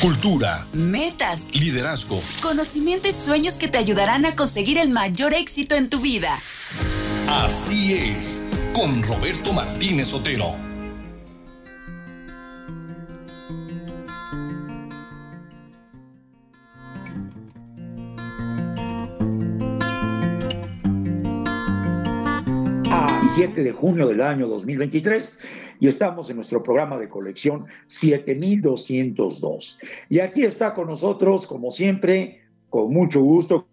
cultura, metas, liderazgo, conocimiento y sueños que te ayudarán a conseguir el mayor éxito en tu vida. Así es, con Roberto Martínez Otero. 7 de junio del año 2023 y estamos en nuestro programa de colección 7202. Y aquí está con nosotros, como siempre, con mucho gusto,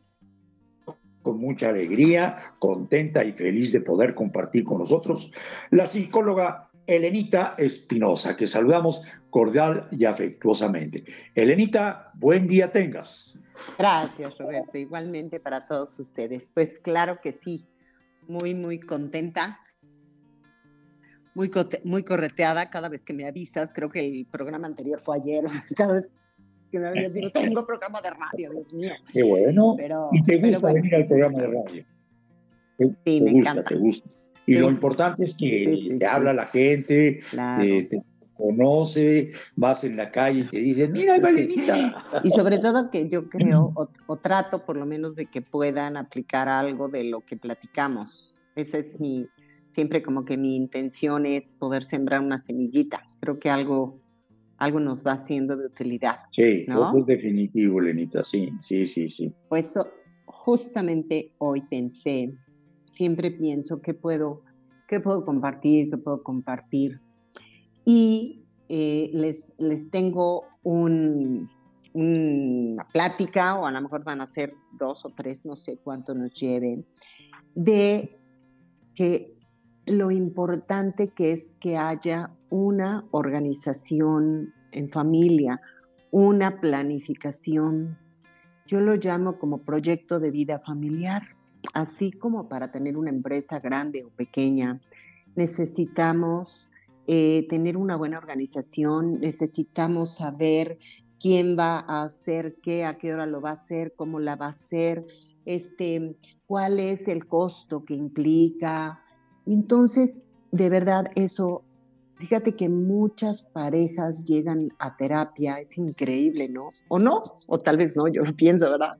con mucha alegría, contenta y feliz de poder compartir con nosotros la psicóloga Elenita Espinosa, que saludamos cordial y afectuosamente. Elenita, buen día tengas. Gracias, Roberto. Igualmente para todos ustedes. Pues claro que sí, muy, muy contenta muy, muy correteada cada vez que me avisas. Creo que el programa anterior fue ayer. Cada vez que me avisas, digo, tengo programa de radio, Dios mío. Qué bueno. y te gusta venir al programa de radio. sí, me encanta. Te gusta. Y lo importante es que te habla la gente, te, conoce, vas en la calle y te dicen, mira, Valenita. Y sobre todo que yo creo, o, trato por lo menos de que puedan aplicar algo de lo que platicamos. Ese es mi, siempre como que mi intención es poder sembrar una semillita. Creo que algo, algo nos va haciendo de utilidad. Sí, ¿no? es definitivo, Lenita, sí, sí, sí, sí. Pues justamente hoy pensé, siempre pienso qué puedo, qué puedo compartir, qué puedo compartir. Y eh, les, les tengo un, una plática, o a lo mejor van a ser dos o tres, no sé cuánto nos lleven, de que lo importante que es que haya una organización en familia, una planificación. Yo lo llamo como proyecto de vida familiar, así como para tener una empresa grande o pequeña. Necesitamos eh, tener una buena organización, necesitamos saber quién va a hacer qué, a qué hora lo va a hacer, cómo la va a hacer, este, cuál es el costo que implica, entonces, de verdad, eso, fíjate que muchas parejas llegan a terapia, es increíble, ¿no? O no, o tal vez no, yo lo pienso, ¿verdad?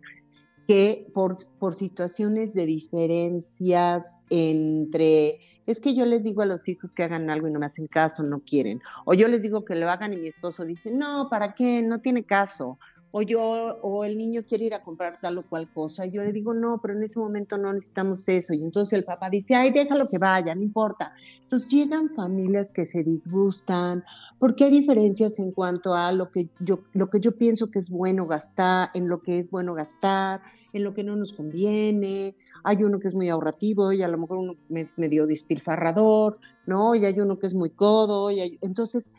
Que por, por situaciones de diferencias entre es que yo les digo a los hijos que hagan algo y no me hacen caso, no quieren. O yo les digo que lo hagan y mi esposo dice, no, ¿para qué? No tiene caso o yo, o el niño quiere ir a comprar tal o cual cosa, y yo le digo, no, pero en ese momento no necesitamos eso, y entonces el papá dice, ay, déjalo que vaya, no importa. Entonces llegan familias que se disgustan, porque hay diferencias en cuanto a lo que yo, lo que yo pienso que es bueno gastar, en lo que es bueno gastar, en lo que no nos conviene, hay uno que es muy ahorrativo y a lo mejor uno es medio despilfarrador, ¿no? Y hay uno que es muy codo, y entonces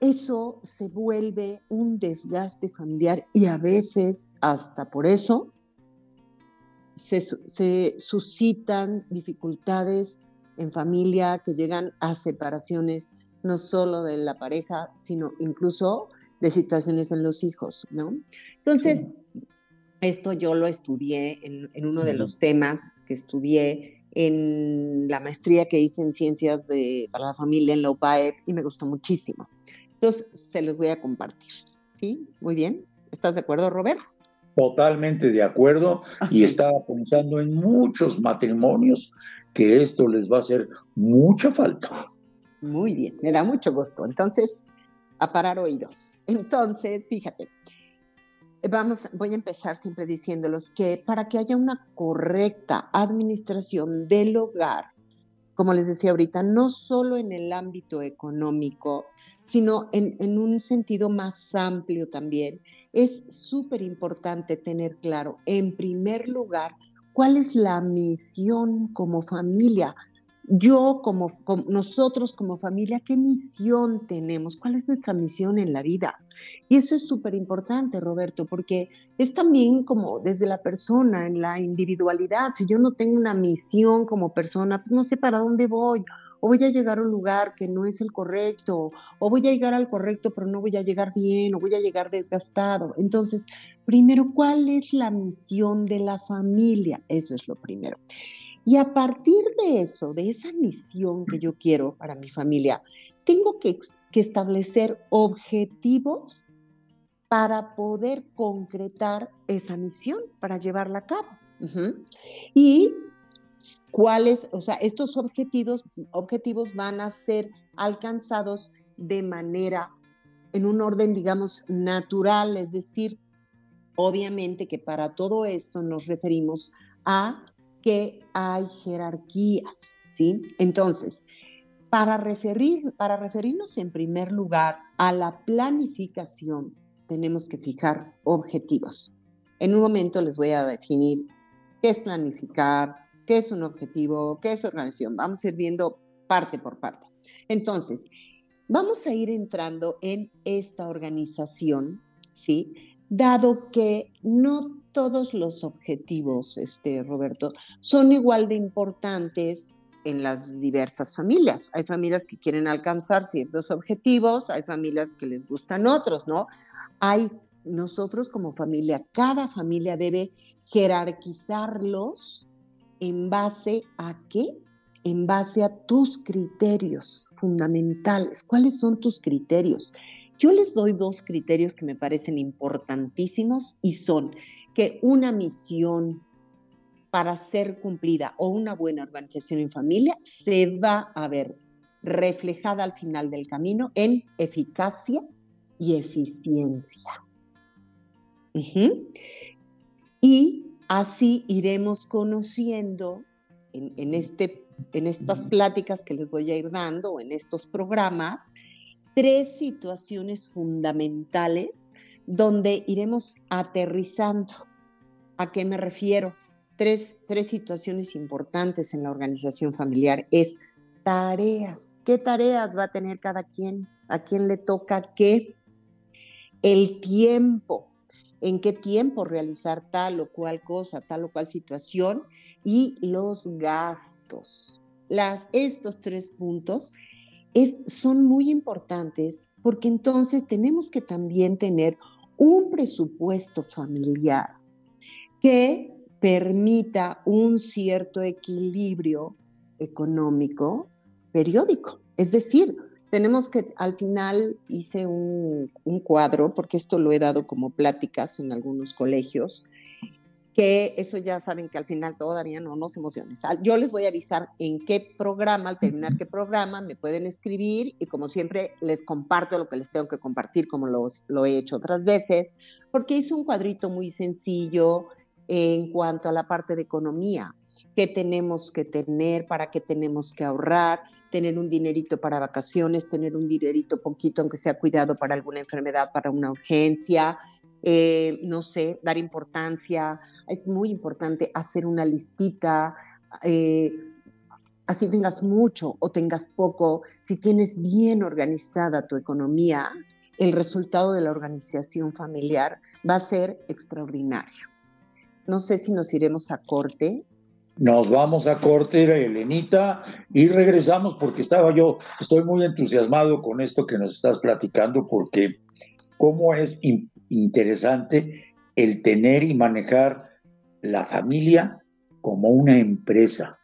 eso se vuelve un desgaste familiar y a veces hasta por eso se, suscitan dificultades en familia que llegan a separaciones no solo de la pareja, sino incluso de situaciones en los hijos, ¿no? Entonces, esto yo lo estudié en, uno de los temas que estudié en la maestría que hice en ciencias de, para la familia en la UPAEP y me gustó muchísimo. Entonces, se los voy a compartir. ¿Sí? Muy bien. ¿Estás de acuerdo, Robert? Totalmente de acuerdo y estaba pensando en muchos matrimonios que esto les va a hacer mucha falta. Muy bien, me da mucho gusto. Entonces, a parar oídos. Entonces, fíjate, vamos, voy a empezar siempre diciéndolos que para que haya una correcta administración del hogar, como les decía ahorita, no solo en el ámbito económico, sino en, un sentido más amplio también. Es súper importante tener claro, en primer lugar, cuál es la misión como familia. Yo como, nosotros como familia, ¿qué misión tenemos? ¿Cuál es nuestra misión en la vida? Y eso es súper importante, Roberto, porque es también como desde la persona, en la individualidad. Si yo no tengo una misión como persona, pues no sé para dónde voy o voy a llegar a un lugar que no es el correcto, o voy a llegar al correcto pero no voy a llegar bien, o voy a llegar desgastado. Entonces, primero, ¿cuál es la misión de la familia? Eso es lo primero. Y a partir de eso, de esa misión que yo quiero para mi familia, tengo que, establecer objetivos para poder concretar esa misión, para llevarla a cabo. Y cuáles, o sea, estos objetivos, objetivos van a ser alcanzados de manera, en un orden, digamos, natural, es decir, obviamente que para todo esto nos referimos a que hay jerarquías, ¿sí? Entonces, para, referir, para referirnos en primer lugar a la planificación, tenemos que fijar objetivos. En un momento les voy a definir qué es planificar, qué es un objetivo, qué es organización. Vamos a ir viendo parte por parte. Entonces, vamos a ir entrando en esta organización, ¿sí? Dado que no todos los objetivos, este, Roberto, son igual de importantes en las diversas familias. Hay familias que quieren alcanzar ciertos objetivos, hay familias que les gustan otros, ¿no? Hay nosotros como familia, cada familia debe jerarquizarlos en base a qué? En base a tus criterios fundamentales. ¿Cuáles son tus criterios? Yo les doy dos criterios que me parecen importantísimos y son que una misión para ser cumplida o una buena organización en familia se va a ver reflejada al final del camino en eficacia y eficiencia. Y así iremos conociendo en, este, en estas pláticas que les voy a ir dando, en estos programas, tres situaciones fundamentales donde iremos aterrizando. ¿A qué me refiero? Tres, tres situaciones importantes en la organización familiar es tareas. ¿Qué tareas va a tener cada quien? ¿A quién le toca qué? El tiempo en qué tiempo realizar tal o cual cosa, tal o cual situación y los gastos. Las, estos tres puntos son muy importantes porque entonces tenemos que también tener un presupuesto familiar que permita un cierto equilibrio económico periódico. Es decir, tenemos que, al final hice un, cuadro, porque esto lo he dado como pláticas en algunos colegios, que eso ya saben que al final todavía no nos emociones. Yo les voy a avisar en qué programa, al terminar qué programa, me pueden escribir y como siempre les comparto lo que les tengo que compartir como los, lo he hecho otras veces, porque hice un cuadrito muy sencillo en cuanto a la parte de economía, qué tenemos que tener, para qué tenemos que ahorrar, tener un dinerito para vacaciones, tener un dinerito poquito, aunque sea cuidado para alguna enfermedad, para una urgencia, eh, no sé, dar importancia. Es muy importante hacer una listita. Eh, así tengas mucho o tengas poco, si tienes bien organizada tu economía, el resultado de la organización familiar va a ser extraordinario. No sé si nos iremos a corte nos vamos a corte, Elenita, y regresamos porque estaba yo, estoy muy entusiasmado con esto que nos estás platicando porque cómo es interesante el tener y manejar la familia como una empresa,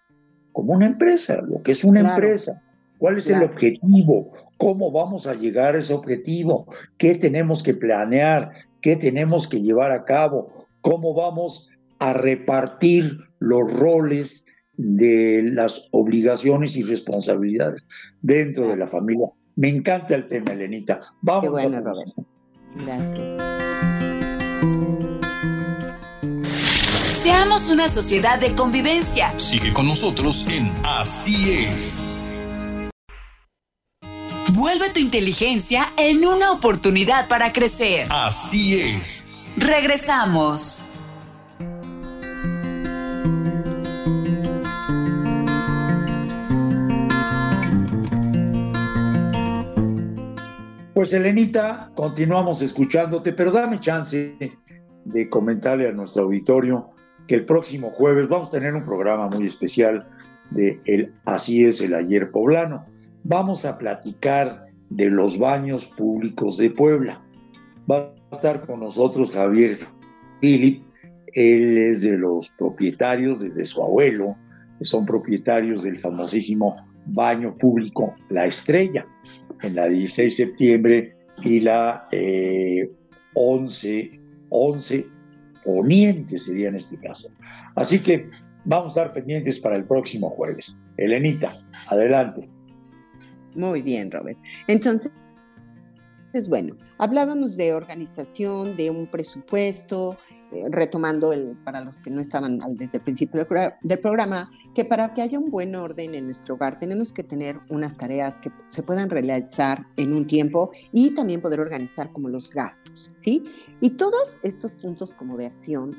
como una empresa, lo que es una empresa. ¿Cuál es el objetivo? ¿Cómo vamos a llegar a ese objetivo? ¿Qué tenemos que planear? ¿Qué tenemos que llevar a cabo? ¿Cómo vamos a repartir los roles de las obligaciones y responsabilidades dentro de la familia. Me encanta el tema, Elenita. Vamos. Qué bueno, Roberto. Gracias. Seamos una sociedad de convivencia. Sigue con nosotros en Así es. Vuelve tu inteligencia en una oportunidad para crecer. Así es. Regresamos. Pues Elenita, continuamos escuchándote, pero dame chance de comentarle a nuestro auditorio que el próximo jueves vamos a tener un programa muy especial de el Así es el ayer poblano. Vamos a platicar de los baños públicos de Puebla. Va a estar con nosotros Javier Philip, él es de los propietarios, desde su abuelo, que son propietarios del famosísimo baño público La Estrella en la 16 de septiembre y la 11, 11 poniente sería en este caso. Así que vamos a estar pendientes para el próximo jueves. Elenita, adelante. Muy bien, Robert. Entonces, es bueno, hablábamos de organización, de un presupuesto, retomando el, para los que no estaban desde el principio del, programa, que para que haya un buen orden en nuestro hogar tenemos que tener unas tareas que se puedan realizar en un tiempo y también poder organizar como los gastos, ¿sí? Y todos estos puntos como de acción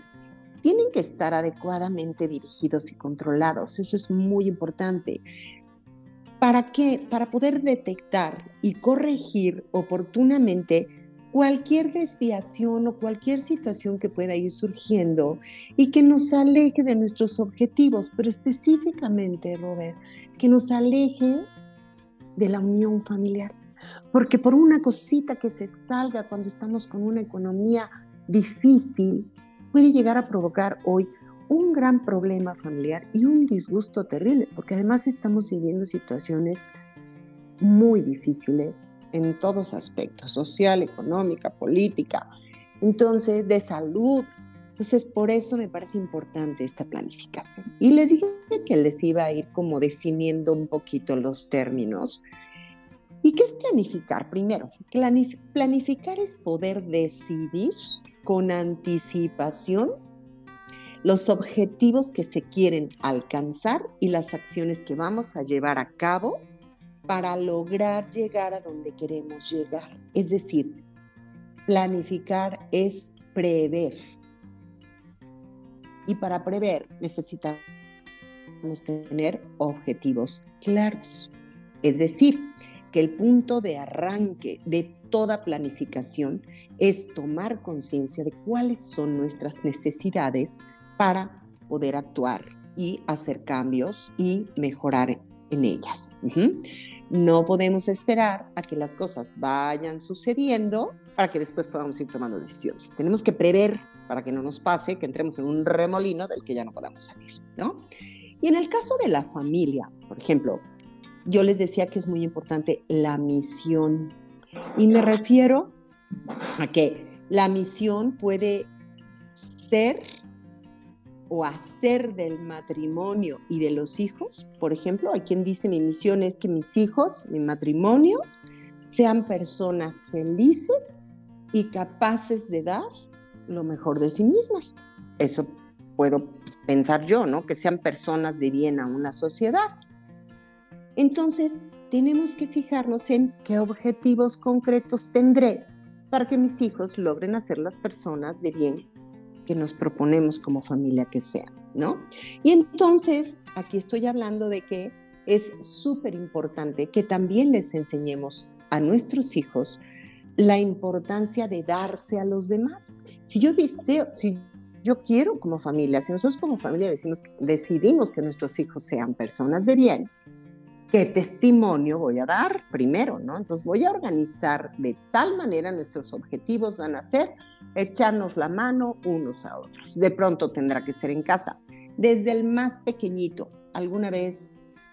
tienen que estar adecuadamente dirigidos y controlados, eso es muy importante. ¿Para qué? Para poder detectar y corregir oportunamente cualquier desviación o cualquier situación que pueda ir surgiendo y que nos aleje de nuestros objetivos, pero específicamente, Robert, que nos aleje de la unión familiar. Porque por una cosita que se salga cuando estamos con una economía difícil, puede llegar a provocar hoy un gran problema familiar y un disgusto terrible, porque además estamos viviendo situaciones muy difíciles en todos aspectos, social, económica, política, entonces de salud. Entonces, por eso me parece importante esta planificación. Y les dije que les iba a ir como definiendo un poquito los términos. ¿Y qué es planificar? Primero, planificar es poder decidir con anticipación los objetivos que se quieren alcanzar y las acciones que vamos a llevar a cabo para lograr llegar a donde queremos llegar. Es decir, planificar es prever. Y para prever necesitamos tener objetivos claros. Es decir, que el punto de arranque de toda planificación es tomar conciencia de cuáles son nuestras necesidades para poder actuar y hacer cambios y mejorar en ellas. No podemos esperar a que las cosas vayan sucediendo para que después podamos ir tomando decisiones. Tenemos que prever para que no nos pase que entremos en un remolino del que ya no podamos salir, ¿no? Y en el caso de la familia, por ejemplo, yo les decía que es muy importante la misión. Y me refiero a que la misión puede ser o hacer del matrimonio y de los hijos. Por ejemplo, hay quien dice mi misión es que mis hijos, mi matrimonio, sean personas felices y capaces de dar lo mejor de sí mismas. Eso puedo pensar yo, ¿no? Que sean personas de bien a una sociedad. Entonces, tenemos que fijarnos en qué objetivos concretos tendré para que mis hijos logren hacer las personas de bien que nos proponemos como familia que sea, ¿no? Y entonces, aquí estoy hablando de que es súper importante que también les enseñemos a nuestros hijos la importancia de darse a los demás. Si yo deseo, si yo quiero como familia, si nosotros como familia decimos, decidimos que nuestros hijos sean personas de bien, qué testimonio voy a dar primero, ¿no? Entonces voy a organizar de tal manera nuestros objetivos van a ser echarnos la mano unos a otros. De pronto tendrá que ser en casa. Desde el más pequeñito, alguna vez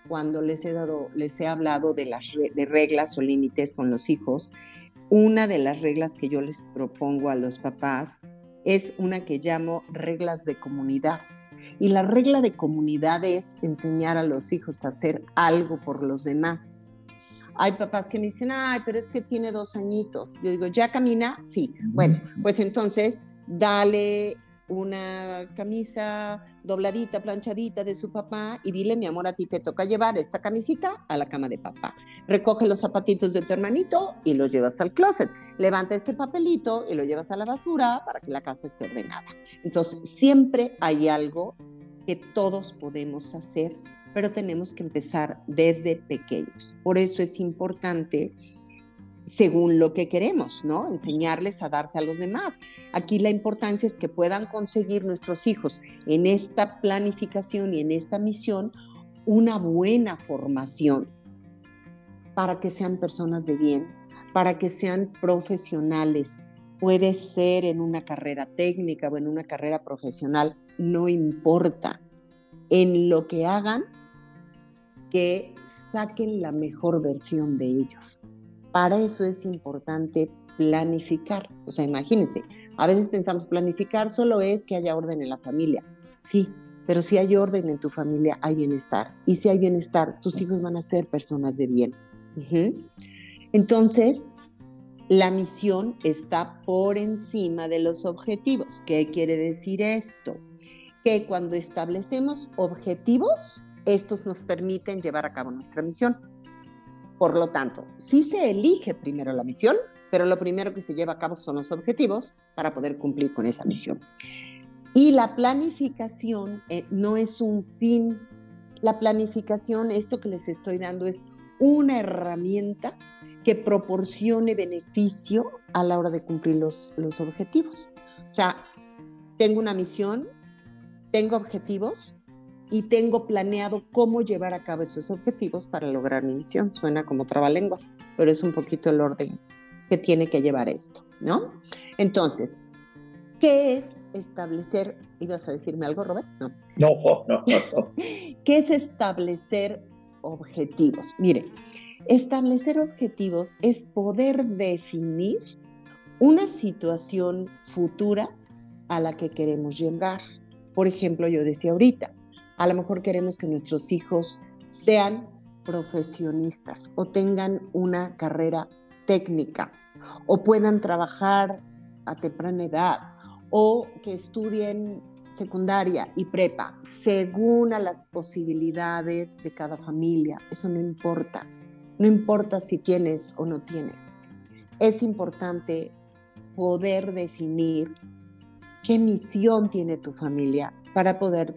cuando les he dado, les he hablado de las de reglas o límites con los hijos, una de las reglas que yo les propongo a los papás es una que llamo reglas de comunidad. Y la regla de comunidad es enseñar a los hijos a hacer algo por los demás. Hay papás que me dicen, ay, pero es que tiene dos añitos. Yo digo, ¿ya camina? Sí. Bueno, pues entonces dale una camisa dobladita, planchadita de su papá y dile, mi amor, a ti te toca llevar esta camisita a la cama de papá. Recoge los zapatitos de tu hermanito y los llevas al closet. Levanta este papelito y lo llevas a la basura para que la casa esté ordenada. Entonces, siempre hay algo que todos podemos hacer, pero tenemos que empezar desde pequeños. Por eso es importante según lo que queremos, ¿no? Enseñarles a darse a los demás. Aquí la importancia es que puedan conseguir nuestros hijos en esta planificación y en esta misión una buena formación para que sean personas de bien, para que sean profesionales. Puede ser en una carrera técnica o en una carrera profesional, no importa. En lo que hagan, que saquen la mejor versión de ellos. Para eso es importante planificar. O sea, imagínate, a veces pensamos planificar solo es que haya orden en la familia. Sí, pero si hay orden en tu familia, hay bienestar. Y si hay bienestar, tus hijos van a ser personas de bien. Entonces, la misión está por encima de los objetivos. ¿Qué quiere decir esto? Que cuando establecemos objetivos, estos nos permiten llevar a cabo nuestra misión. Por lo tanto, sí se elige primero la misión, pero lo primero que se lleva a cabo son los objetivos para poder cumplir con esa misión. Y la planificación eh, no es un fin. La planificación, esto que les estoy dando, es una herramienta que proporcione beneficio a la hora de cumplir los, los objetivos. O sea, tengo una misión, tengo objetivos, y tengo planeado cómo llevar a cabo esos objetivos para lograr mi misión. Suena como trabalenguas, pero es un poquito el orden que tiene que llevar esto, ¿no? Entonces, ¿qué es establecer? ¿Ibas a decirme algo, Robert? No. No, no, no. ¿Qué es establecer objetivos? Mire, establecer objetivos es poder definir una situación futura a la que queremos llegar. Por ejemplo, yo decía ahorita, a lo mejor queremos que nuestros hijos sean profesionistas o tengan una carrera técnica o puedan trabajar a temprana edad o que estudien secundaria y prepa, según a las posibilidades de cada familia. Eso no importa. No importa si tienes o no tienes. Es importante poder definir qué misión tiene tu familia para poder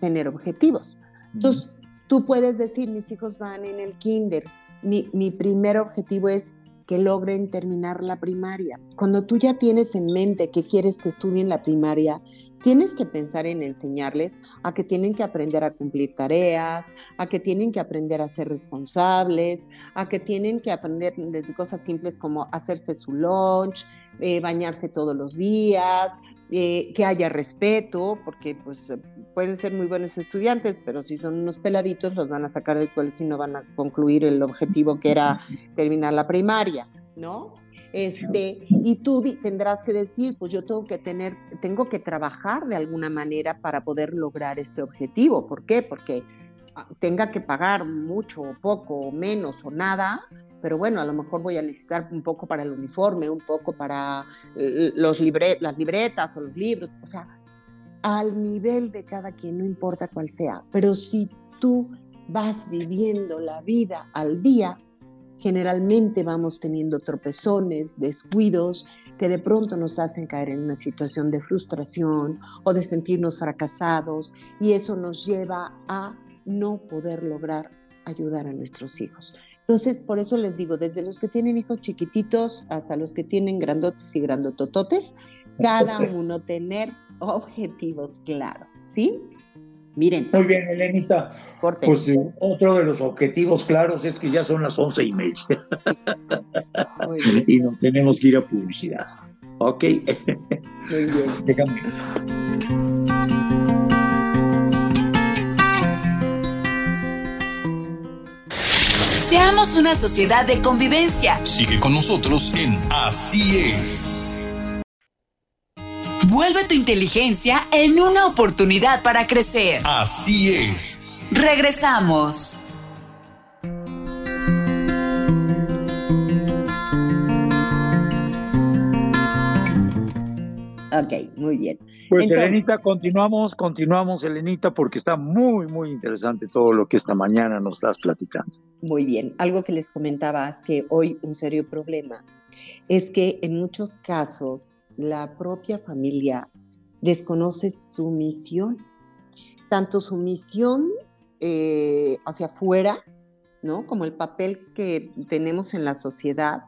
tener objetivos. Entonces, tú puedes decir, mis hijos van en el kinder, mi, mi primer objetivo es que logren terminar la primaria. Cuando tú ya tienes en mente que quieres que estudien la primaria, tienes que pensar en enseñarles a que tienen que aprender a cumplir tareas, a que tienen que aprender a ser responsables, a que tienen que aprender desde cosas simples como hacerse su lunch, eh, bañarse todos los días, eh, que haya respeto, porque pues pueden ser muy buenos estudiantes, pero si son unos peladitos los van a sacar del colegio y no van a concluir el objetivo que era terminar la primaria, ¿no? Este, y tú tendrás que decir, pues yo tengo que tener, tengo que trabajar de alguna manera para poder lograr este objetivo. ¿Por qué? Porque ah, tenga que pagar mucho o poco o menos o nada, pero bueno, a lo mejor voy a necesitar un poco para el uniforme, un poco para eh, los las libretas o los libros, o sea, al nivel de cada quien, no importa cuál sea, pero si tú vas viviendo la vida al día, generalmente vamos teniendo tropezones, descuidos, que de pronto nos hacen caer en una situación de frustración o de sentirnos fracasados y eso nos lleva a no poder lograr ayudar a nuestros hijos. Entonces, por eso les digo, desde los que tienen hijos chiquititos hasta los que tienen grandotes y grandotototes, cada uno tener objetivos claros, ¿sí? Miren. Muy bien, Elenita. Pues eh, otro de los objetivos claros es que ya son las once y media. y nos tenemos que ir a publicidad. Ok. Muy bien. Déjame. Seamos una sociedad de convivencia. Sigue con nosotros en Así es. Vuelve tu inteligencia en una oportunidad para crecer. Así es. Regresamos. Ok, muy bien. Pues Elenita, continuamos, continuamos, Elenita, porque está muy, muy interesante todo lo que esta mañana nos estás platicando. Muy bien. Algo que les comentaba es que hoy un serio problema es que en muchos casos la propia familia desconoce su misión, tanto su misión eh, hacia afuera, ¿no? Como el papel que tenemos en la sociedad,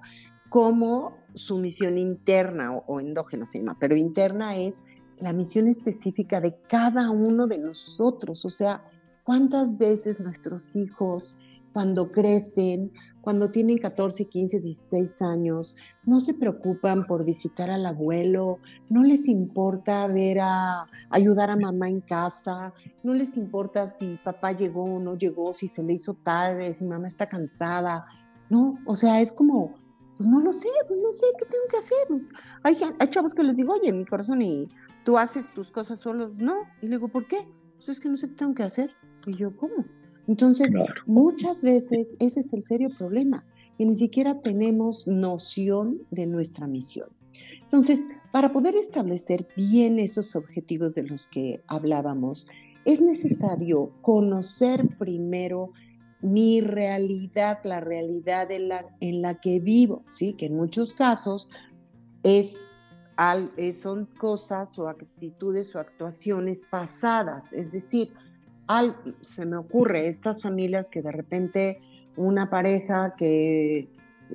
como su misión interna o, o endógena se llama, pero interna es la misión específica de cada uno de nosotros, o sea, cuántas veces nuestros hijos cuando crecen, cuando tienen 14, 15, 16 años, no se preocupan por visitar al abuelo, no les importa ver a ayudar a mamá en casa, no les importa si papá llegó o no llegó, si se le hizo tarde, si mamá está cansada. No, o sea, es como Pues no lo sé, pues no sé qué tengo que hacer. Hay, chavos que les digo, oye, mi corazón, ¿y tú haces tus cosas solos? No. Y le digo, ¿por qué? Pues es que no sé qué tengo que hacer. Y yo, ¿cómo? Entonces, muchas veces ese es el serio problema, que ni siquiera tenemos noción de nuestra misión. Entonces, para poder establecer bien esos objetivos de los que hablábamos, es necesario conocer primero mi realidad, la realidad en la, en la que vivo, ¿sí? que en muchos casos es, son cosas o actitudes o actuaciones pasadas, es decir, se me ocurre estas familias que de repente una pareja que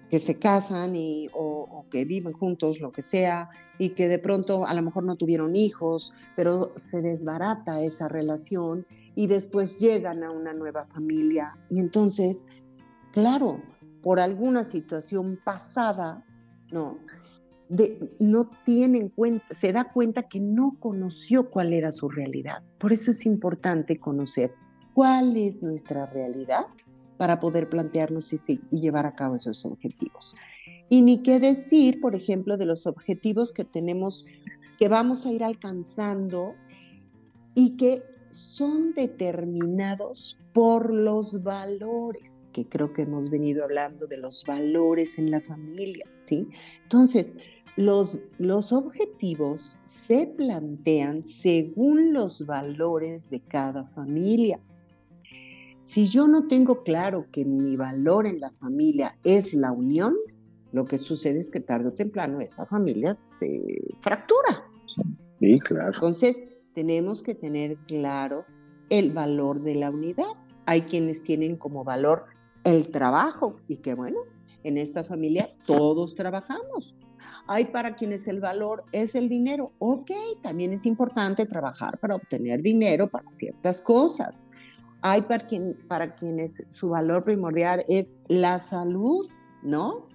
que se casan y, o, que viven juntos, lo que sea, y que de pronto a lo mejor no tuvieron hijos, pero se desbarata esa relación y después llegan a una nueva familia. Y entonces, claro, por alguna situación pasada, no, no tiene en cuenta, se da cuenta que no conoció cuál era su realidad. Por eso es importante conocer cuál es nuestra realidad para poder plantearnos y, llevar a cabo esos objetivos. Y ni qué decir, por ejemplo, de los objetivos que tenemos, que vamos a ir alcanzando y que son determinados por los valores, que creo que hemos venido hablando de los valores en la familia, ¿sí? Entonces, los, los objetivos se plantean según los valores de cada familia. Si yo no tengo claro que mi valor en la familia es la unión, lo que sucede es que tarde o temprano esa familia se fractura. Sí, claro. Entonces, tenemos que tener claro el valor de la unidad. Hay quienes tienen como valor el trabajo y que bueno, en esta familia todos trabajamos. Hay para quienes el valor es el dinero. Ok, también es importante trabajar para obtener dinero para ciertas cosas. Hay para, quien, para quienes su valor primordial es la salud, ¿no?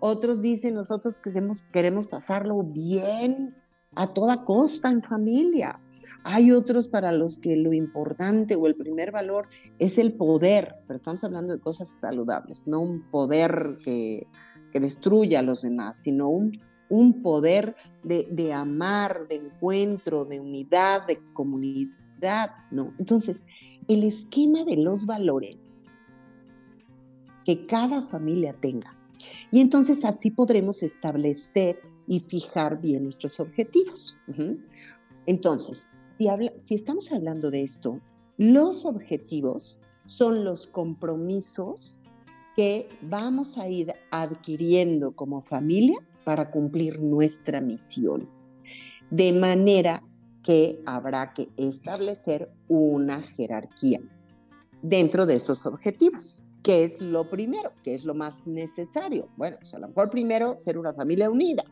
Otros dicen, nosotros queremos, queremos pasarlo bien a toda costa en familia. Hay otros para los que lo importante o el primer valor es el poder, pero estamos hablando de cosas saludables, no un poder que, destruya a los demás, sino un, un poder de, de, amar, de encuentro, de unidad, de comunidad, ¿no? Entonces, el esquema de los valores que cada familia tenga. Y entonces así podremos establecer y fijar bien nuestros objetivos. Entonces, si, estamos hablando de esto, los objetivos son los compromisos que vamos a ir adquiriendo como familia para cumplir nuestra misión. De manera que habrá que establecer una jerarquía dentro de esos objetivos. ¿Qué es lo primero? ¿Qué es lo más necesario? Bueno, pues a lo mejor primero ser una familia unida.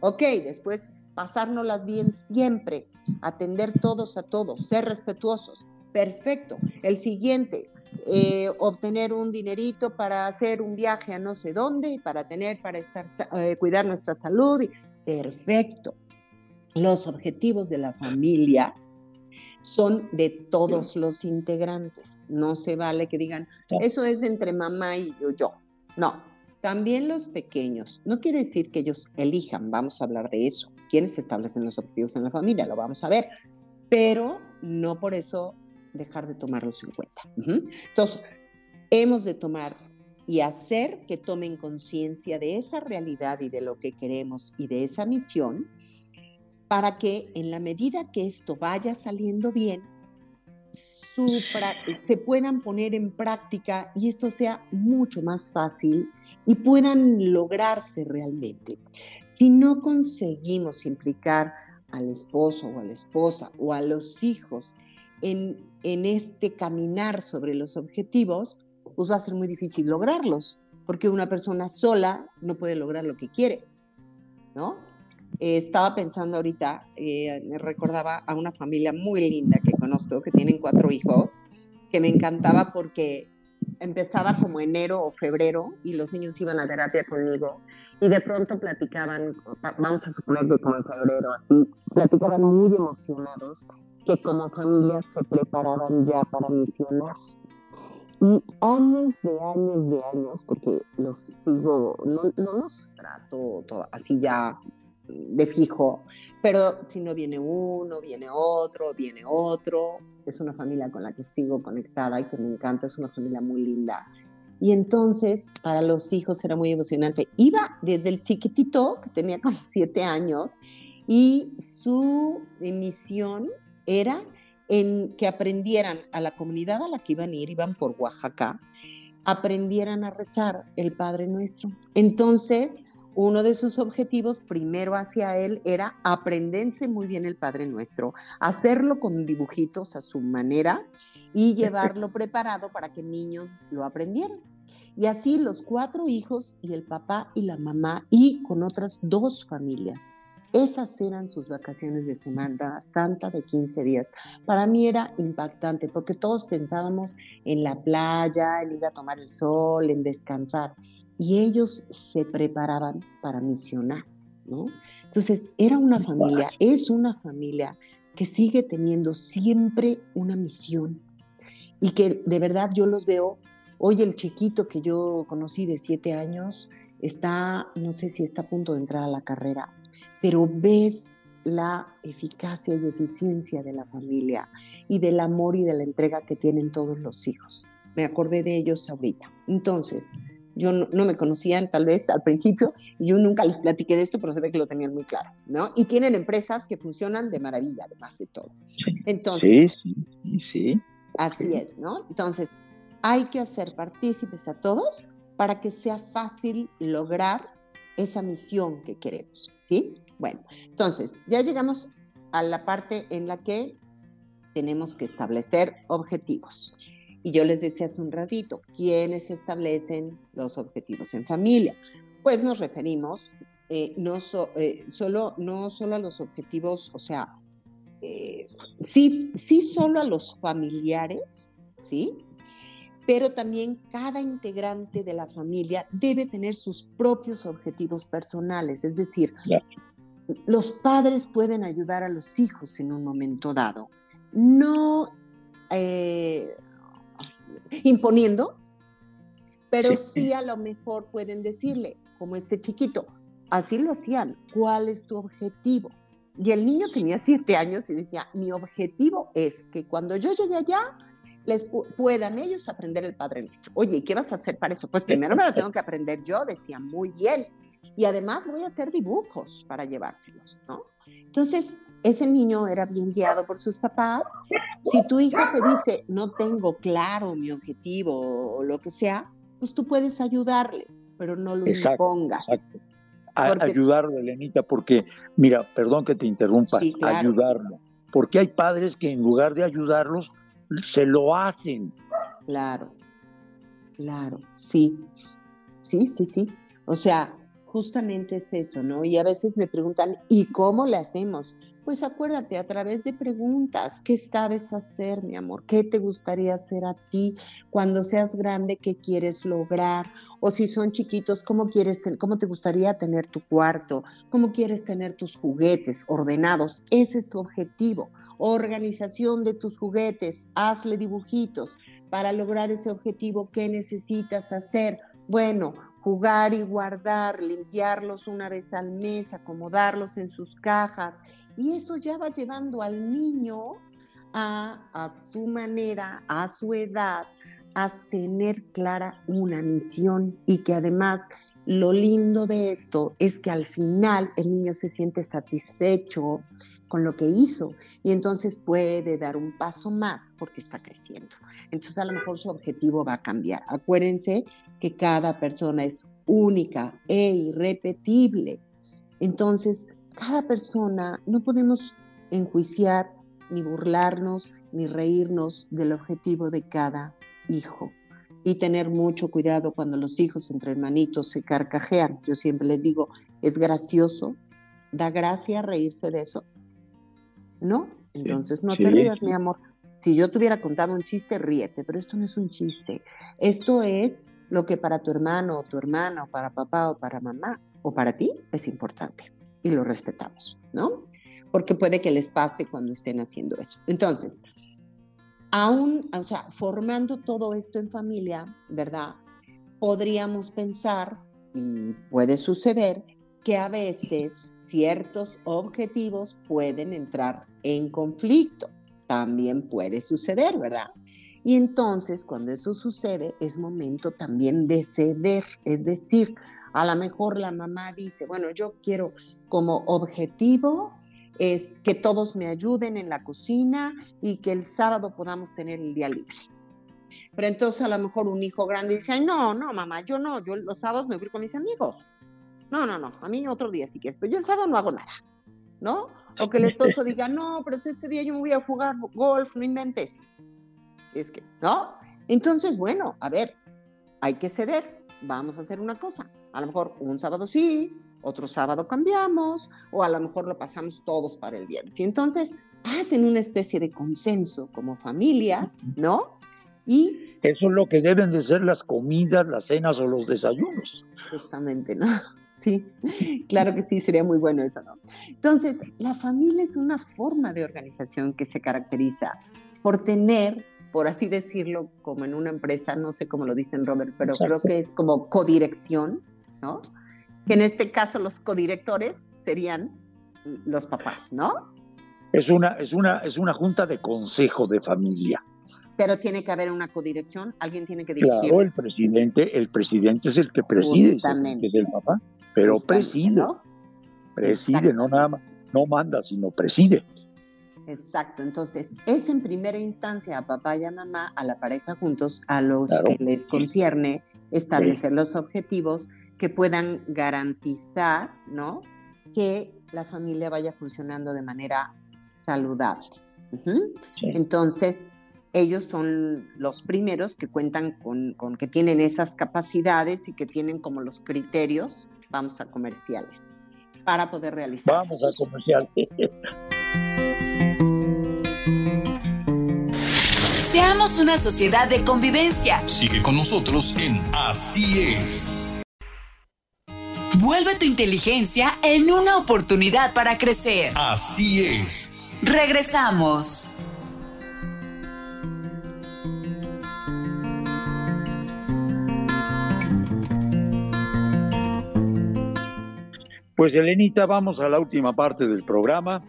Ok, después pasárnoslas bien siempre, atender todos a todos, ser respetuosos. Perfecto. El siguiente, eh, obtener un dinerito para hacer un viaje a no sé dónde y para tener, para estar, eh, cuidar nuestra salud. Perfecto los objetivos de la familia son de todos los integrantes. No se vale que digan, eso es entre mamá y yo, yo. No, también los pequeños. No quiere decir que ellos elijan, vamos a hablar de eso. ¿Quiénes establecen los objetivos en la familia? Lo vamos a ver. Pero no por eso dejar de tomarlos en cuenta. Entonces, hemos de tomar y hacer que tomen conciencia de esa realidad y de lo que queremos y de esa misión para que en la medida que esto vaya saliendo bien, se puedan poner en práctica y esto sea mucho más fácil y puedan lograrse realmente. Si no conseguimos implicar al esposo o a la esposa o a los hijos en, en este caminar sobre los objetivos, pues va a ser muy difícil lograrlos, porque una persona sola no puede lograr lo que quiere, ¿no? Eh, estaba pensando ahorita, eh, me recordaba a una familia muy linda que conozco, que tienen cuatro hijos, que me encantaba porque empezaba como enero o febrero y los niños iban a terapia conmigo y de pronto platicaban, vamos a suponer que como en febrero así, platicaban muy emocionados que como familia se preparaban ya para misionar. Y años de años de años, porque los sigo, no, los trato así ya de fijo, pero si no viene uno, viene otro, viene otro. Es una familia con la que sigo conectada y que me encanta, es una familia muy linda. Y entonces, para los hijos era muy emocionante. Iba desde el chiquitito, que tenía como siete años, y su misión era en que aprendieran a la comunidad a la que iban a ir, iban por Oaxaca, aprendieran a rezar el Padre Nuestro. Entonces, uno de sus objetivos primero hacia él era aprenderse muy bien el Padre Nuestro, hacerlo con dibujitos a su manera y llevarlo preparado para que niños lo aprendieran. Y así los cuatro hijos y el papá y la mamá y con otras dos familias. Esas eran sus vacaciones de Semana Santa de 15 días. Para mí era impactante porque todos pensábamos en la playa, en ir a tomar el sol, en descansar. Y ellos se preparaban para misionar, ¿no? Entonces, era una familia, es una familia que sigue teniendo siempre una misión y que de verdad yo los veo Hoy el chiquito que yo conocí de siete años está, no sé si está a punto de entrar a la carrera, pero ves la eficacia y eficiencia de la familia y del amor y de la entrega que tienen todos los hijos. Me acordé de ellos ahorita. Entonces, yo no, me conocían tal vez al principio y yo nunca les platiqué de esto, pero se ve que lo tenían muy claro, ¿no? Y tienen empresas que funcionan de maravilla, además de todo. Entonces, sí, sí, sí. Así es, ¿no? Entonces, hay que hacer partícipes a todos para que sea fácil lograr esa misión que queremos, ¿sí? Bueno, entonces ya llegamos a la parte en la que tenemos que establecer objetivos. Y yo les decía hace un ratito, ¿quiénes establecen los objetivos en familia? Pues nos referimos eh, no, eh, solo, no solo a los objetivos, o sea, eh, sí, sí solo a los familiares, ¿sí? pero también cada integrante de la familia debe tener sus propios objetivos personales, es decir, los padres pueden ayudar a los hijos en un momento dado, no imponiendo, pero sí. a lo mejor pueden decirle, como este chiquito, así lo hacían, ¿cuál es tu objetivo? Y el niño tenía siete años y decía, mi objetivo es que cuando yo llegue allá, les puedan ellos aprender el Padre Nuestro. Oye, ¿y qué vas a hacer para eso? Pues primero me lo tengo que aprender yo, decía, muy bien. Y además voy a hacer dibujos para llevárselos, ¿no? Entonces, ese niño era bien guiado por sus papás. Si tu hijo te dice, no tengo claro mi objetivo o lo que sea, pues tú puedes ayudarle, pero no lo impongas. Exacto. Ayudarlo, Elenita, porque, mira, perdón que te interrumpa, ayudarlo. Porque hay padres que en lugar de ayudarlos, se lo hacen. Claro, claro, sí, sí, sí, sí. O sea, justamente es eso, ¿no? Y a veces me preguntan, ¿y cómo le hacemos? Pues acuérdate, a través de preguntas, ¿qué sabes hacer, mi amor? ¿Qué te gustaría hacer a ti cuando seas grande? ¿Qué quieres lograr? O si son chiquitos, ¿cómo, quieres cómo te gustaría tener tu cuarto? ¿Cómo quieres tener tus juguetes ordenados? Ese es tu objetivo. Organización de tus juguetes, hazle dibujitos. Para lograr ese objetivo, ¿qué necesitas hacer? Bueno, jugar y guardar, limpiarlos una vez al mes, acomodarlos en sus cajas, y eso ya va llevando al niño a, a su manera, a su edad, a tener clara una misión y que además lo lindo de esto es que al final el niño se siente satisfecho con lo que hizo y entonces puede dar un paso más porque está creciendo. Entonces a lo mejor su objetivo va a cambiar. Acuérdense que cada persona es única e irrepetible. Entonces cada persona, no podemos enjuiciar, ni burlarnos, ni reírnos del objetivo de cada hijo. Y tener mucho cuidado cuando los hijos entre hermanitos se carcajean. Yo siempre les digo, es gracioso, da gracia reírse de eso. ¿No? Entonces no te rías, mi amor. Si yo te hubiera contado un chiste, ríete, pero esto no es un chiste. Esto es lo que para tu hermano o tu hermana o para papá o para mamá o para ti es importante y lo respetamos, ¿no? Porque puede que les pase cuando estén haciendo eso. Entonces, aún, o sea, formando todo esto en familia, ¿verdad? Podríamos pensar, y puede suceder, que a veces ciertos objetivos pueden entrar en conflicto. También puede suceder, ¿verdad? Y entonces, cuando eso sucede, es momento también de ceder. Es decir, a lo mejor la mamá dice, bueno, yo quiero como objetivo es que todos me ayuden en la cocina y que el sábado podamos tener el día libre. Pero entonces a lo mejor un hijo grande dice, Ay, no, no, mamá, yo no, yo los sábados me voy con mis amigos. No, no, no, a mí otro día sí quieres, pero yo el sábado no hago nada, ¿no? O que el esposo diga, no, pero ese día yo me voy a jugar golf, no inventes. Es que, ¿no? Entonces, bueno, a ver, hay que ceder, vamos a hacer una cosa. A lo mejor un sábado sí, otro sábado cambiamos, o a lo mejor lo pasamos todos para el viernes. Y entonces hacen una especie de consenso como familia, ¿no? Y eso es lo que deben de ser las comidas, las cenas o los desayunos. Justamente, ¿no? Sí, claro que sí, sería muy bueno eso, ¿no? Entonces, la familia es una forma de organización que se caracteriza por tener, por así decirlo, como en una empresa, no sé cómo lo dicen Robert, pero creo que es como codirección, ¿no? Que en este caso los codirectores serían los papás, ¿no? Es una, es una, es una junta de consejo de familia. Pero tiene que haber una codirección, alguien tiene que dirigir. Claro, el presidente, el presidente es el que preside, es el papá, pero preside, ¿no? preside, no nada más, no manda, sino preside. Exacto, entonces es en primera instancia a papá y a mamá, a la pareja juntos, a los que les concierne establecer los objetivos que puedan garantizar, ¿no? Que la familia vaya funcionando de manera saludable. Entonces, ellos son los primeros que cuentan con, que tienen esas capacidades y que tienen como los criterios, vamos a comerciales, para poder realizar. Vamos a comerciales. Seamos una sociedad de convivencia. Sigue con nosotros en Así es. Vuelve tu inteligencia en una oportunidad para crecer. Así es. Regresamos. Pues Elenita, vamos a la última parte del programa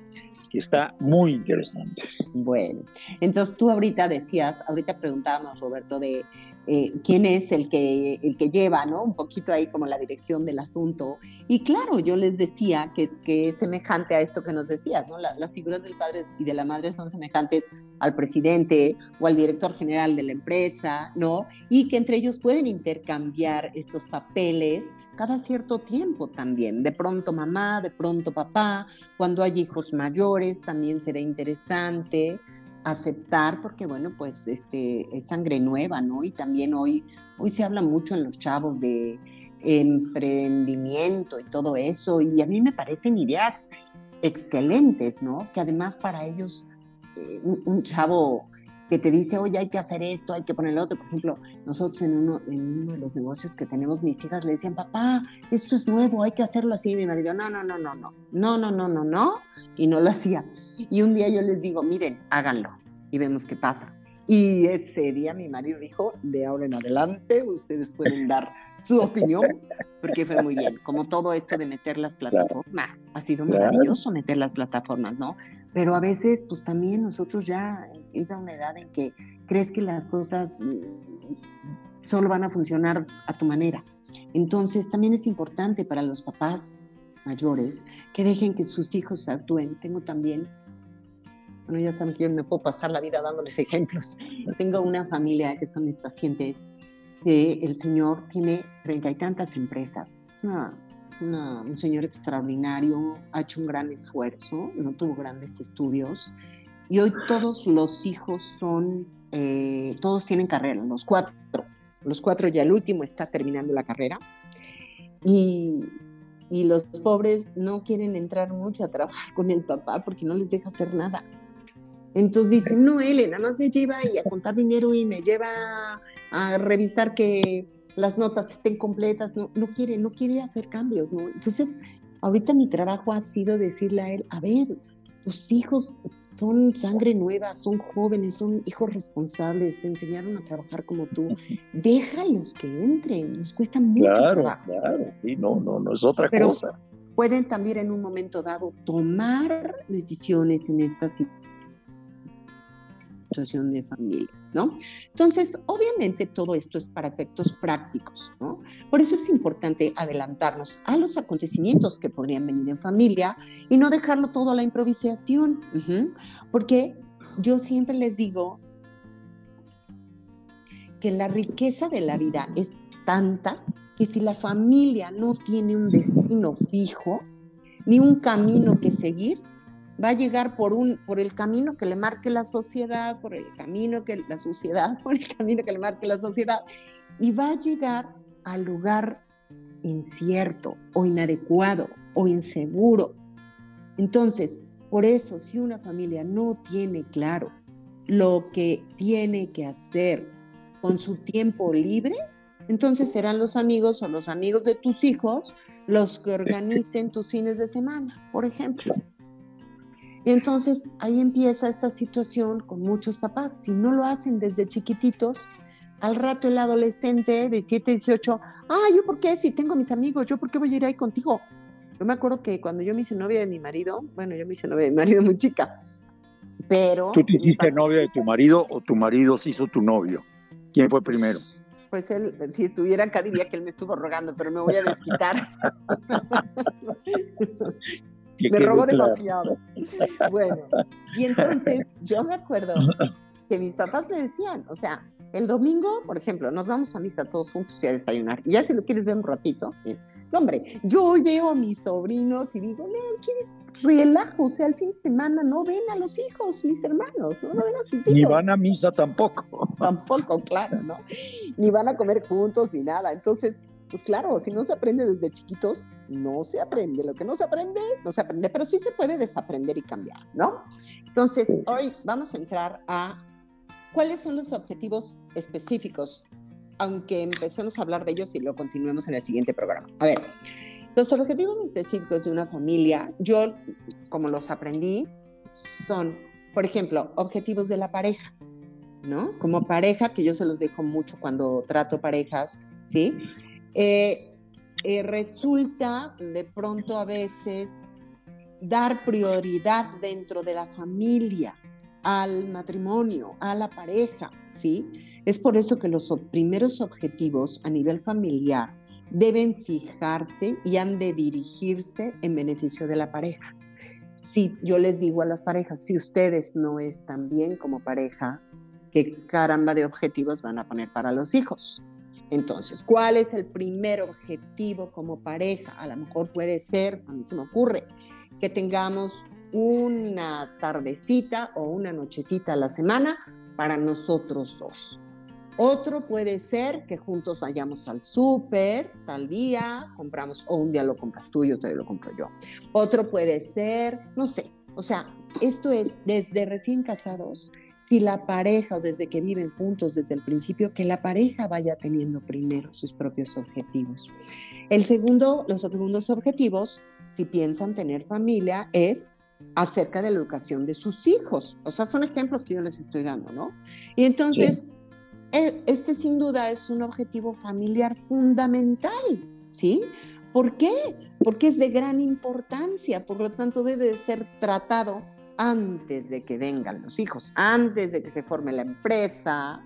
que está muy interesante. Bueno, entonces tú ahorita decías, ahorita preguntábamos, Roberto, de eh, quién es el que, el que lleva, ¿no? Un poquito ahí como la dirección del asunto. Y claro, yo les decía que es, que es semejante a esto que nos decías, ¿no? las figuras del padre y de la madre son semejantes al presidente o al director general de la empresa, ¿no? Y que entre ellos pueden intercambiar estos papeles cada cierto tiempo también. De pronto mamá, de pronto papá. Cuando hay hijos mayores también será interesante aceptar porque bueno, pues este es sangre nueva, ¿no? Y también hoy hoy se habla mucho en los chavos de emprendimiento y todo eso y a mí me parecen ideas excelentes, ¿no? Que además para ellos eh, un chavo que te dice, oye, hay que hacer esto, hay que poner lo otro. Por ejemplo, nosotros en uno, de los negocios que tenemos, mis hijas le decían, papá, esto es nuevo, hay que hacerlo así. Y mi marido, no, no, no, no, no, no, no, no, no, no. Y no lo hacía. Y un día yo les digo, miren, háganlo y vemos qué pasa. Y ese día mi marido dijo, de ahora en adelante ustedes pueden dar su opinión, porque fue muy bien. Como todo esto de meter las plataformas, ha sido maravilloso meter las plataformas, ¿no? Pero a veces, pues también nosotros ya llega una edad en que crees que las cosas mm, solo van a funcionar a tu manera. Entonces también es importante para los papás mayores que dejen que sus hijos actúen. Tengo también bueno, ya saben que yo me puedo pasar la vida dándoles ejemplos. Tengo una familia que son mis pacientes, que el señor tiene treinta y tantas empresas. Es, un señor extraordinario, ha hecho un gran esfuerzo, no tuvo grandes estudios. Y hoy todos los hijos son, eh, todos tienen carrera, los cuatro. Los cuatro ya el último está terminando la carrera. Y, y los pobres no quieren entrar mucho a trabajar con el papá porque no les deja hacer nada. Entonces dicen, no, él nada más me lleva y a contar dinero y me lleva a revisar que las notas estén completas, no, no quiere, no quiere hacer cambios, ¿no? Entonces, ahorita mi trabajo ha sido decirle a él, a ver, tus hijos son sangre nueva, son jóvenes, son hijos responsables, se enseñaron a trabajar como tú. Déjalos que entren, nos cuesta mucho claro, trabajo. Claro, sí, no, no, no es otra Pero cosa. Pueden también en un momento dado tomar decisiones en esta situación de familia, ¿no? Entonces, obviamente todo esto es para efectos prácticos, ¿no? Por eso es importante adelantarnos a los acontecimientos que podrían venir en familia y no dejarlo todo a la improvisación, ujú, porque yo siempre les digo que la riqueza de la vida es tanta que si la familia no tiene un destino fijo, ni un camino que seguir, va a llegar por un por el camino que le marque la sociedad, por el camino que la sociedad, por el camino que le marque la sociedad y va a llegar al lugar incierto o inadecuado o inseguro. Entonces, por eso si una familia no tiene claro lo que tiene que hacer con su tiempo libre, entonces serán los amigos o los amigos de tus hijos los que organicen tus fines de semana, por ejemplo. Y entonces ahí empieza esta situación con muchos papás. Si no lo hacen desde chiquititos, al rato el adolescente de 7, 18, ah, ¿yo por qué? Si tengo mis amigos, ¿yo por qué voy a ir ahí contigo? Yo me acuerdo que cuando yo me hice novia de mi marido, bueno, yo me hice novia de mi marido muy chica, pero... ¿Tú te hiciste novia de tu marido o tu marido se hizo tu novio? ¿Quién fue primero? Pues él, si estuviera acá, diría que él me estuvo rogando, pero me voy a desquitar. Que me robó claro. demasiado. Bueno, y entonces yo me acuerdo que mis papás me decían, o sea, el domingo, por ejemplo, nos vamos a misa todos juntos y a desayunar. Y ya si lo quieres ver un ratito. No, hombre, yo hoy veo a mis sobrinos y digo, no, ¿quieres relajo? O sea, el fin de semana no ven a los hijos, mis hermanos, no, no ven a sus hijos. Ni van a misa tampoco. Tampoco, claro, ¿no? Ni van a comer juntos ni nada. Entonces, pues claro, si no se aprende desde chiquitos, no se aprende. Lo que no se aprende, no se aprende, pero sí se puede desaprender y cambiar, ¿no? Entonces, hoy vamos a entrar a cuáles son los objetivos específicos, aunque empecemos a hablar de ellos y lo continuemos en el siguiente programa. A ver, los objetivos específicos de una familia, yo como los aprendí, son, por ejemplo, objetivos de la pareja, ¿no? Como pareja, que yo se los dejo mucho cuando trato parejas, ¿sí? Eh, eh, resulta de pronto a veces dar prioridad dentro de la familia al matrimonio, a la pareja, ¿sí? Es por eso que los primeros objetivos a nivel familiar deben fijarse y han de dirigirse en beneficio de la pareja. Si yo les digo a las parejas, si ustedes no están bien como pareja, ¿qué caramba de objetivos van a poner para los hijos? Entonces, ¿cuál es el primer objetivo como pareja? A lo mejor puede ser, a mí se me ocurre, que tengamos una tardecita o una nochecita a la semana para nosotros dos. Otro puede ser que juntos vayamos al súper tal día, compramos, o un día lo compras tú y otro día lo compro yo. Otro puede ser, no sé, o sea, esto es desde recién casados, si la pareja o desde que viven juntos desde el principio, que la pareja vaya teniendo primero sus propios objetivos. El segundo, los segundos objetivos, si piensan tener familia, es acerca de la educación de sus hijos. O sea, son ejemplos que yo les estoy dando, ¿no? Y entonces, eh, este sin duda es un objetivo familiar fundamental, ¿sí? ¿Por qué? Porque es de gran importancia, por lo tanto debe de ser tratado antes de que vengan los hijos, antes de que se forme la empresa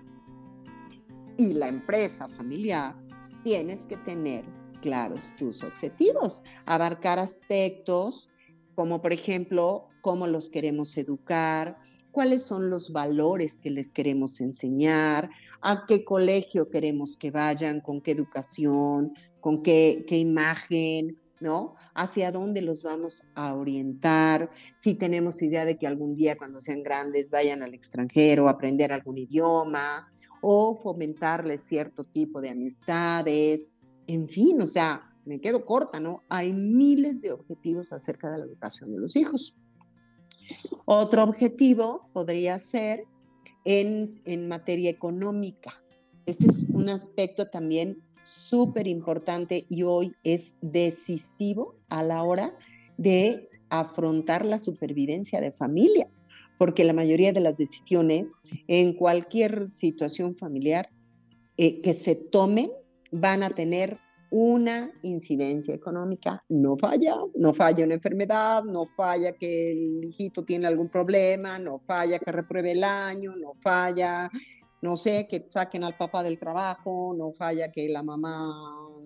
y la empresa familiar, tienes que tener claros tus objetivos, abarcar aspectos como por ejemplo cómo los queremos educar, cuáles son los valores que les queremos enseñar, a qué colegio queremos que vayan, con qué educación, con qué, imagen, ¿no? Hacia dónde los vamos a orientar, si tenemos idea de que algún día cuando sean grandes vayan al extranjero a aprender algún idioma o fomentarles cierto tipo de amistades, en fin, o sea, me quedo corta, ¿no? Hay miles de objetivos acerca de la educación de los hijos. Otro objetivo podría ser en, en materia económica. Este es un aspecto también súper importante y hoy es decisivo a la hora de afrontar la supervivencia de familia, porque la mayoría de las decisiones en cualquier situación familiar eh, que se tomen van a tener una incidencia económica. No falla, no falla una enfermedad, no falla que el hijito tiene algún problema, no falla que repruebe el año, no falla, no sé, que saquen al papá del trabajo, no falla que la mamá,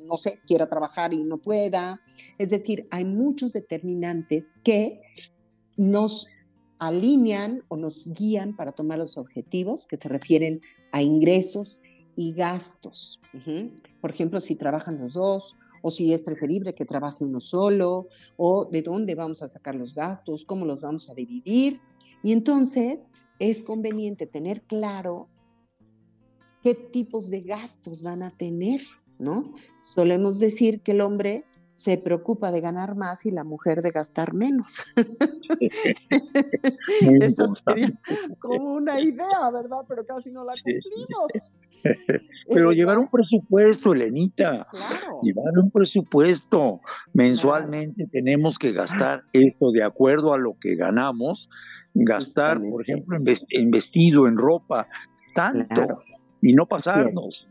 no sé, quiera trabajar y no pueda. Es decir, hay muchos determinantes que nos alinean o nos guían para tomar los objetivos que se refieren a ingresos y gastos. Por ejemplo, si trabajan los dos, o si es preferible que trabaje uno solo, o de dónde vamos a sacar los gastos, cómo los vamos a dividir. Y entonces es conveniente tener claro qué tipos de gastos van a tener, ¿no? Solemos decir que el hombre se preocupa de ganar más y la mujer de gastar menos. Eso sería como una idea, ¿verdad? Pero casi no la cumplimos. Pero llevar un presupuesto, Elenita, llevar un presupuesto. Mensualmente tenemos que gastar esto de acuerdo a lo que ganamos, gastar, por ejemplo, en, vestido, en ropa, tanto, y no pasarnos.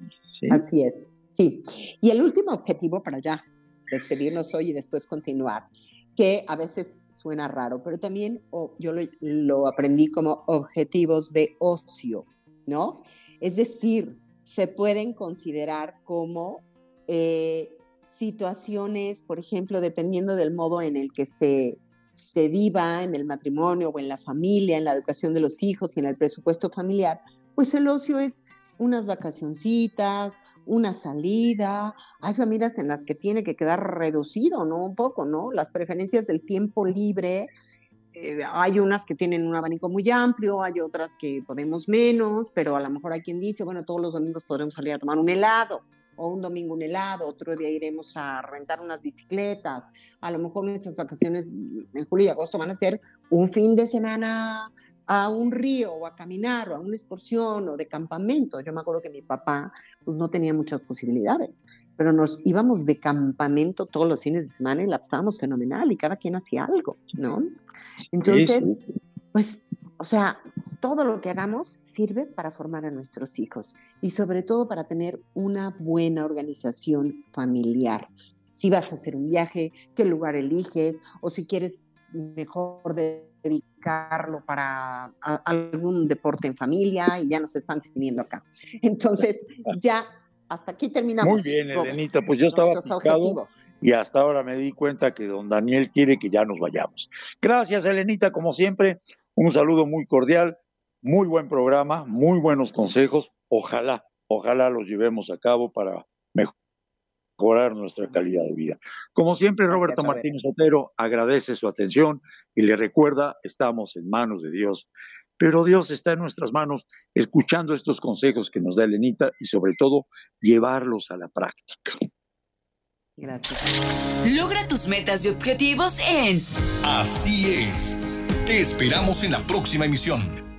Así es, sí. Y el último objetivo para ya despedirnos hoy y después continuar, que a veces suena raro, pero también yo lo, lo aprendí como objetivos de ocio, ¿no? Es decir, se pueden considerar como eh, situaciones, por ejemplo, dependiendo del modo en el que se, se viva en el matrimonio o en la familia, en la educación de los hijos y en el presupuesto familiar, pues el ocio es unas vacacioncitas, una salida. Hay familias en las que tiene que quedar reducido, ¿no? Un poco, ¿no? Las preferencias del tiempo libre eh, hay unas que tienen un abanico muy amplio, hay otras que podemos menos, pero a lo mejor hay quien dice, bueno, todos los domingos podremos salir a tomar un helado, o un domingo un helado, otro día iremos a rentar unas bicicletas, a lo mejor nuestras vacaciones en julio y agosto van a ser un fin de semana a un río o a caminar o a una excursión o de campamento. Yo me acuerdo que mi papá pues, no tenía muchas posibilidades, pero nos íbamos de campamento todos los fines de semana y la pasábamos fenomenal y cada quien hacía algo, ¿no? Entonces, pues, o sea, todo lo que hagamos sirve para formar a nuestros hijos y sobre todo para tener una buena organización familiar. Si vas a hacer un viaje, qué lugar eliges o si quieres mejor dedicarlo para algún deporte en familia y ya nos están definiendo acá. Entonces, ya hasta aquí terminamos. Muy bien, Elenita, pues yo estaba picado y hasta ahora me di cuenta que don Daniel quiere que ya nos vayamos. Gracias, Elenita, como siempre, un saludo muy cordial, muy buen programa, muy buenos consejos. Ojalá, ojalá los llevemos a cabo para mejorar nuestra calidad de vida. Como siempre, Roberto Martínez Otero agradece su atención y le recuerda, estamos en manos de Dios, pero Dios está en nuestras manos escuchando estos consejos que nos da Elenita y sobre todo llevarlos a la práctica. Gracias. Logra tus metas y objetivos en Así es. Te esperamos en la próxima emisión.